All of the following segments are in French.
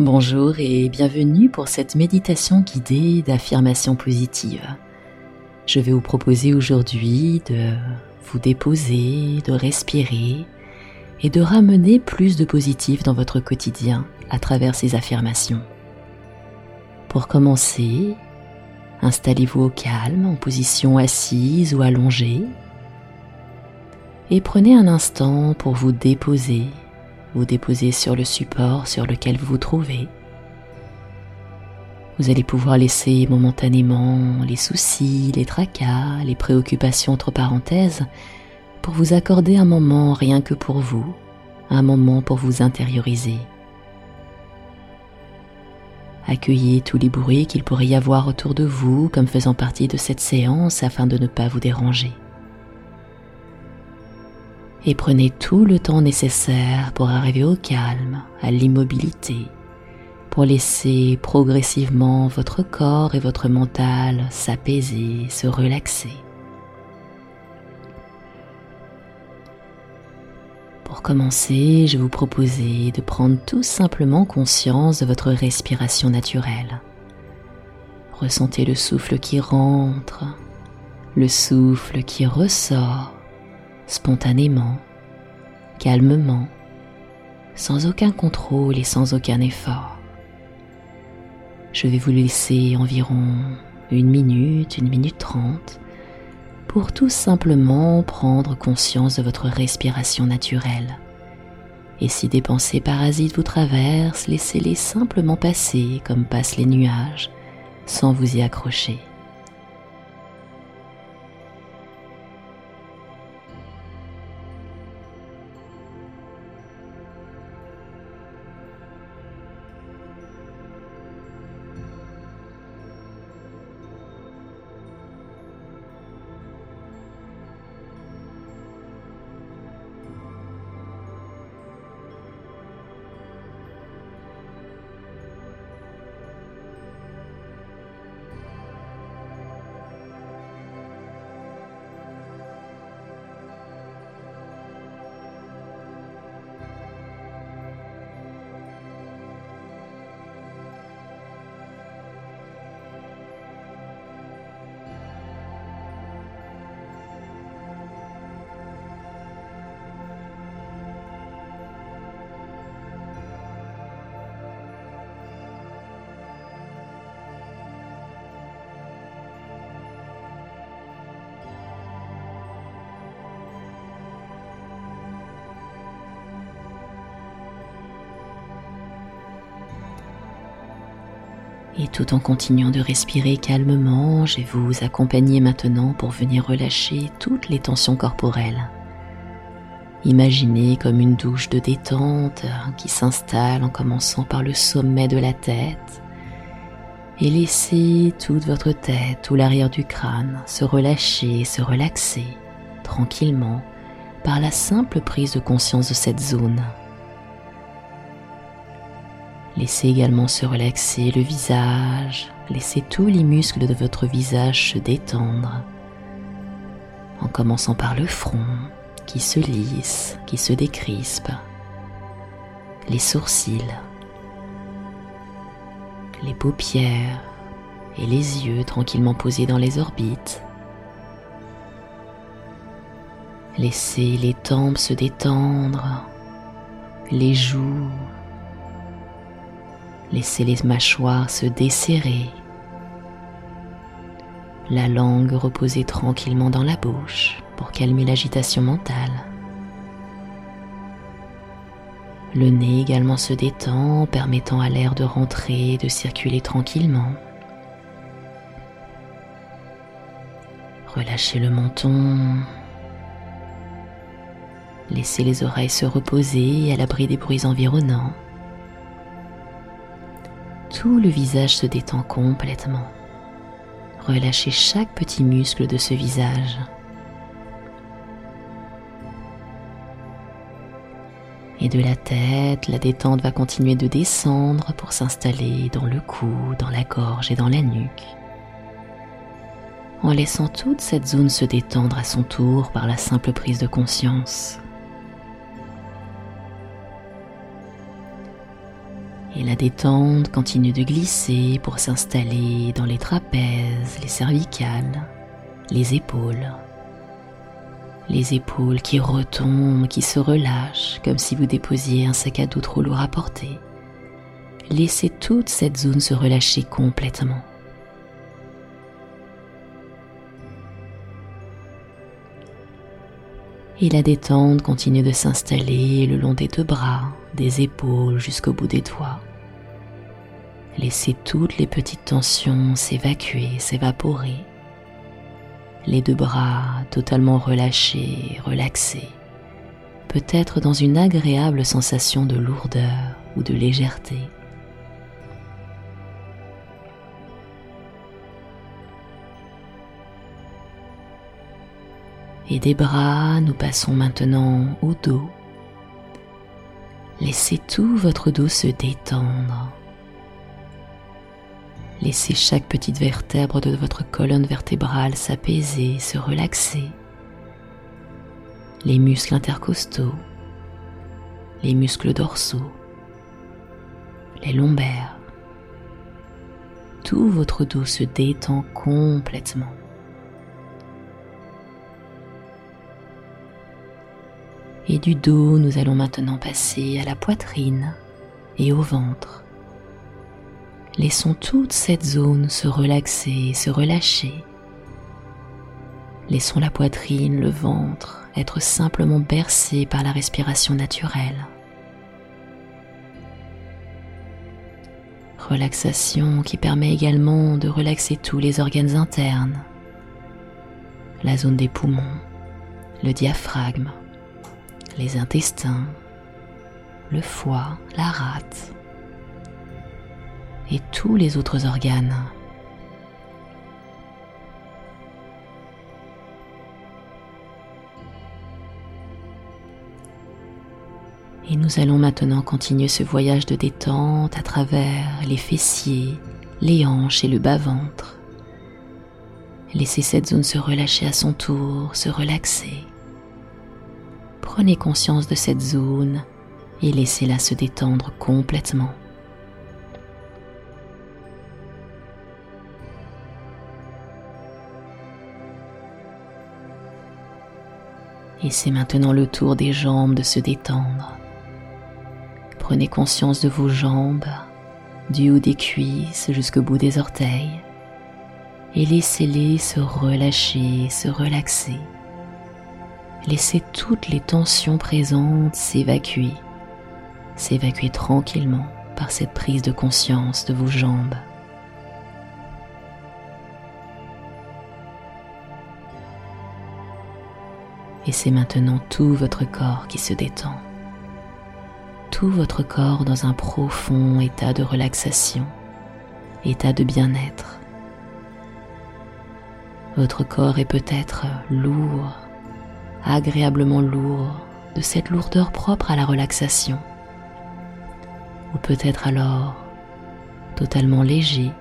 Bonjour et bienvenue pour cette méditation guidée d'affirmation positive. Je vais vous proposer aujourd'hui de vous déposer, de respirer et de ramener plus de positif dans votre quotidien à travers ces affirmations. Pour commencer, installez-vous au calme en position assise ou allongée et prenez un instant pour vous déposer vous déposez sur le support sur lequel vous vous trouvez. Vous allez pouvoir laisser momentanément les soucis, les tracas, les préoccupations entre parenthèses pour vous accorder un moment rien que pour vous, un moment pour vous intérioriser. Accueillez tous les bruits qu'il pourrait y avoir autour de vous comme faisant partie de cette séance afin de ne pas vous déranger et prenez tout le temps nécessaire pour arriver au calme, à l'immobilité, pour laisser progressivement votre corps et votre mental s'apaiser, se relaxer. Pour commencer, je vous proposer de prendre tout simplement conscience de votre respiration naturelle. Ressentez le souffle qui rentre, le souffle qui ressort spontanément, calmement, sans aucun contrôle et sans aucun effort. Je vais vous laisser environ une minute, une minute trente pour tout simplement prendre conscience de votre respiration naturelle. Et si des pensées parasites vous traversent, laissez-les simplement passer comme passent les nuages, sans vous y accrocher. Et tout en continuant de respirer calmement, je vais vous accompagner maintenant pour venir relâcher toutes les tensions corporelles. Imaginez comme une douche de détente qui s'installe en commençant par le sommet de la tête et laissez toute votre tête ou l'arrière du crâne se relâcher, se relaxer tranquillement par la simple prise de conscience de cette zone Laissez également se relaxer le visage, laissez tous les muscles de votre visage se détendre, en commençant par le front qui se lisse, qui se décrispe, les sourcils, les paupières. Et les yeux tranquillement posés dans les orbites. Laissez les tempes se détendre, les joues, Laissez les mâchoires se desserrer, la langue reposer tranquillement dans la bouche pour calmer l'agitation mentale. Le nez également se détend, permettant à l'air de rentrer et de circuler tranquillement. Relâchez le menton. Laissez les oreilles se reposer à l'abri des bruits environnants tout le visage se détend complètement. Relâchez chaque petit muscle de ce visage. Et de la tête, la détente va continuer de descendre pour s'installer dans le cou, dans la gorge et dans la nuque. En laissant toute cette zone se détendre à son tour par la simple prise de conscience. Et la détente continue de glisser pour s'installer dans les trapèzes, les cervicales, les épaules. Les épaules qui retombent, qui se relâchent comme si vous déposiez un sac à dos trop lourd à porter. Laissez toute cette zone se relâcher complètement. Et la détente continue de s'installer le long des deux bras, des épaules jusqu'au bout des doigts. Laissez toutes les petites tensions s'évacuer, s'évaporer. Les deux bras totalement relâchés, relaxés, peut-être dans une agréable sensation de lourdeur ou de légèreté. Et des bras, nous passons maintenant au dos. Laissez tout votre dos se détendre. Laissez chaque petite vertèbre de votre colonne vertébrale s'apaiser, se relaxer. Les muscles intercostaux, les muscles dorsaux, les lombaires. Tout votre dos se détend complètement. Et du dos, nous allons maintenant passer à la poitrine et au ventre. Laissons toute cette zone se relaxer, se relâcher. Laissons la poitrine, le ventre être simplement bercés par la respiration naturelle. Relaxation qui permet également de relaxer tous les organes internes, la zone des poumons, le diaphragme, les intestins, le foie, la rate et tous les autres organes. Et nous allons maintenant continuer ce voyage de détente à travers les fessiers, les hanches et le bas-ventre. Laissez cette zone se relâcher à son tour, se relaxer. Prenez conscience de cette zone et laissez-la se détendre complètement. C'est maintenant le tour des jambes de se détendre. Prenez conscience de vos jambes, du haut des cuisses jusqu'au bout des orteils, et laissez-les se relâcher, se relaxer. Laissez toutes les tensions présentes s'évacuer, s'évacuer tranquillement par cette prise de conscience de vos jambes. Et c'est maintenant tout votre corps qui se détend. Tout votre corps dans un profond état de relaxation, état de bien-être. Votre corps est peut-être lourd, agréablement lourd, de cette lourdeur propre à la relaxation. Ou peut-être alors totalement léger,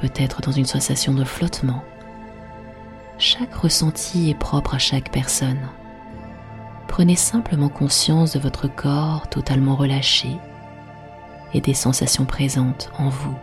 peut-être dans une sensation de flottement. Chaque ressenti est propre à chaque personne. Prenez simplement conscience de votre corps totalement relâché et des sensations présentes en vous.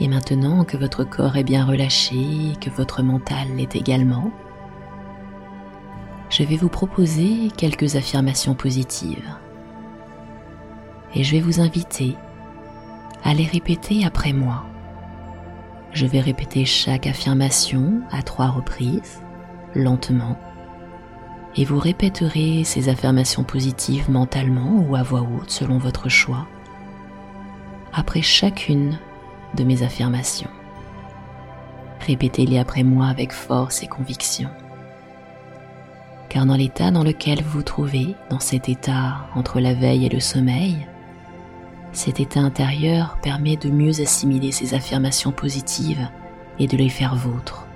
Et maintenant que votre corps est bien relâché et que votre mental l'est également, je vais vous proposer quelques affirmations positives. Et je vais vous inviter à les répéter après moi. Je vais répéter chaque affirmation à trois reprises, lentement, et vous répéterez ces affirmations positives mentalement ou à voix haute selon votre choix, après chacune de mes affirmations. Répétez-les après moi avec force et conviction car dans l'état dans lequel vous vous trouvez, dans cet état entre la veille et le sommeil, cet état intérieur permet de mieux assimiler ces affirmations positives et de les faire vôtres,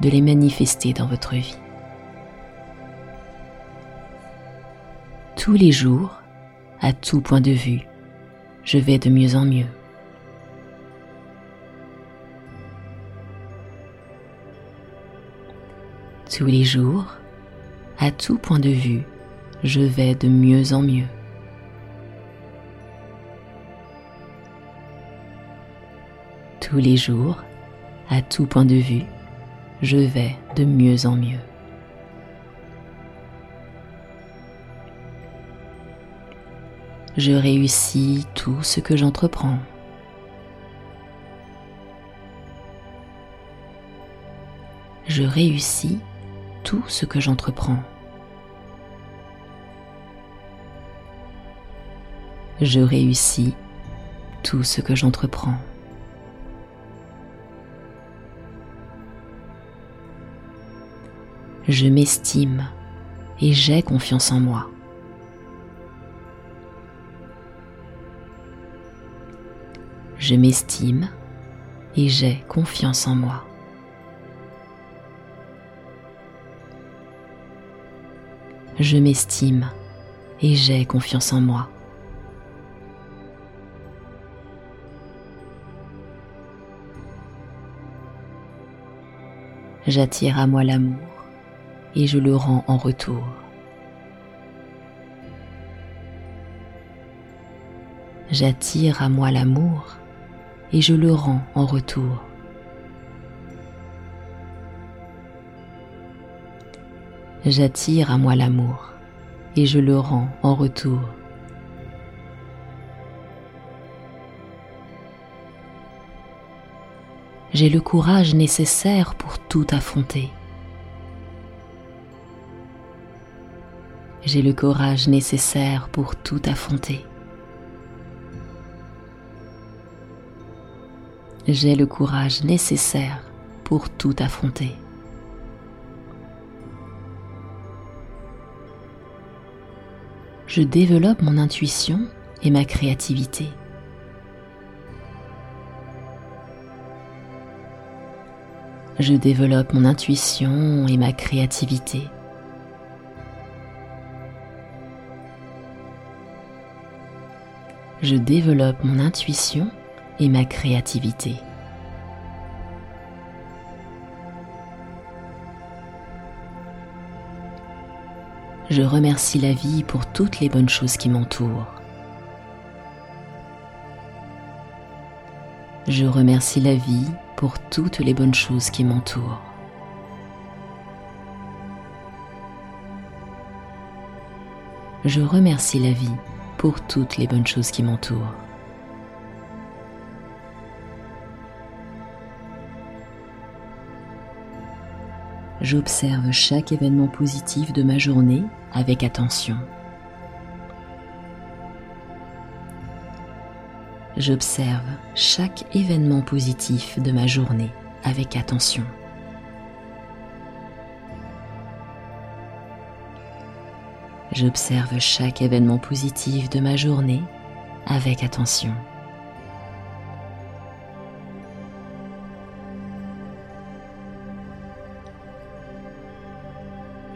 de les manifester dans votre vie. Tous les jours, à tout point de vue, je vais de mieux en mieux. Tous les jours, à tout point de vue, je vais de mieux en mieux. Tous les jours, à tout point de vue, je vais de mieux en mieux. Je réussis tout ce que j'entreprends. Je réussis tout ce que j'entreprends. Je réussis tout ce que j'entreprends. Je m'estime et j'ai confiance en moi. Je m'estime et j'ai confiance en moi. Je m'estime et j'ai confiance en moi. J'attire à moi l'amour et je le rends en retour. J'attire à moi l'amour et je le rends en retour. J'attire à moi l'amour et je le rends en retour. J'ai le courage nécessaire pour tout affronter. J'ai le courage nécessaire pour tout affronter. J'ai le courage nécessaire pour tout affronter. Je développe mon intuition et ma créativité. Je développe mon intuition et ma créativité. Je développe mon intuition et ma créativité. Je remercie la vie pour toutes les bonnes choses qui m'entourent. Je remercie la vie pour toutes les bonnes choses qui m'entourent. Je remercie la vie pour toutes les bonnes choses qui m'entourent. J'observe chaque événement positif de ma journée avec attention. J'observe chaque événement positif de ma journée avec attention. J'observe chaque événement positif de ma journée avec attention.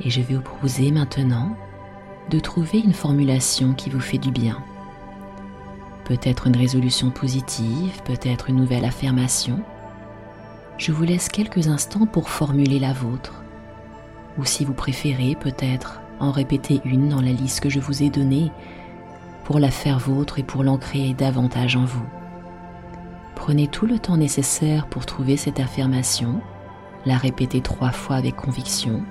Et je vais vous proposer maintenant de trouver une formulation qui vous fait du bien. Peut-être une résolution positive, peut-être une nouvelle affirmation. Je vous laisse quelques instants pour formuler la vôtre. Ou si vous préférez, peut-être en répéter une dans la liste que je vous ai donnée pour la faire vôtre et pour l'ancrer davantage en vous. Prenez tout le temps nécessaire pour trouver cette affirmation, la répéter trois fois avec conviction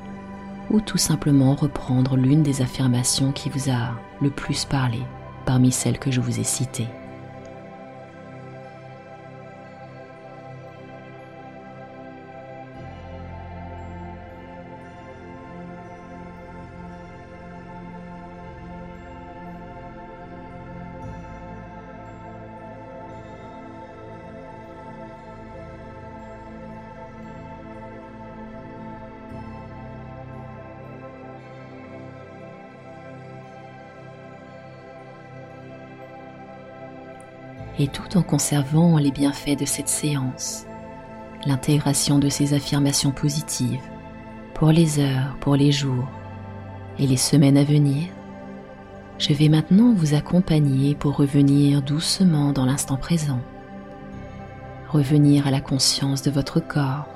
ou tout simplement reprendre l'une des affirmations qui vous a le plus parlé parmi celles que je vous ai citées. Et tout en conservant les bienfaits de cette séance, l'intégration de ces affirmations positives pour les heures, pour les jours et les semaines à venir, je vais maintenant vous accompagner pour revenir doucement dans l'instant présent, revenir à la conscience de votre corps,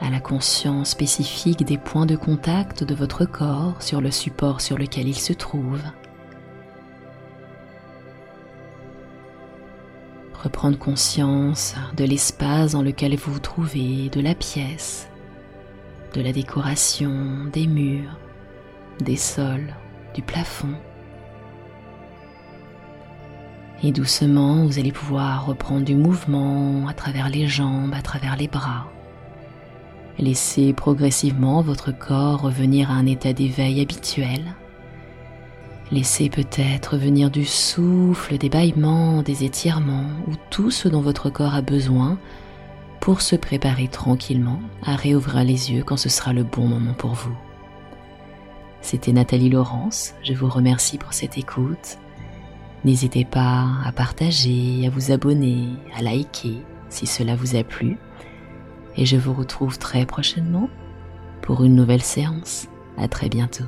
à la conscience spécifique des points de contact de votre corps sur le support sur lequel il se trouve. Reprendre conscience de l'espace dans lequel vous vous trouvez, de la pièce, de la décoration, des murs, des sols, du plafond. Et doucement, vous allez pouvoir reprendre du mouvement à travers les jambes, à travers les bras. Laissez progressivement votre corps revenir à un état d'éveil habituel. Laissez peut-être venir du souffle, des bâillements, des étirements ou tout ce dont votre corps a besoin pour se préparer tranquillement à réouvrir les yeux quand ce sera le bon moment pour vous. C'était Nathalie Laurence, je vous remercie pour cette écoute. N'hésitez pas à partager, à vous abonner, à liker si cela vous a plu et je vous retrouve très prochainement pour une nouvelle séance. À très bientôt.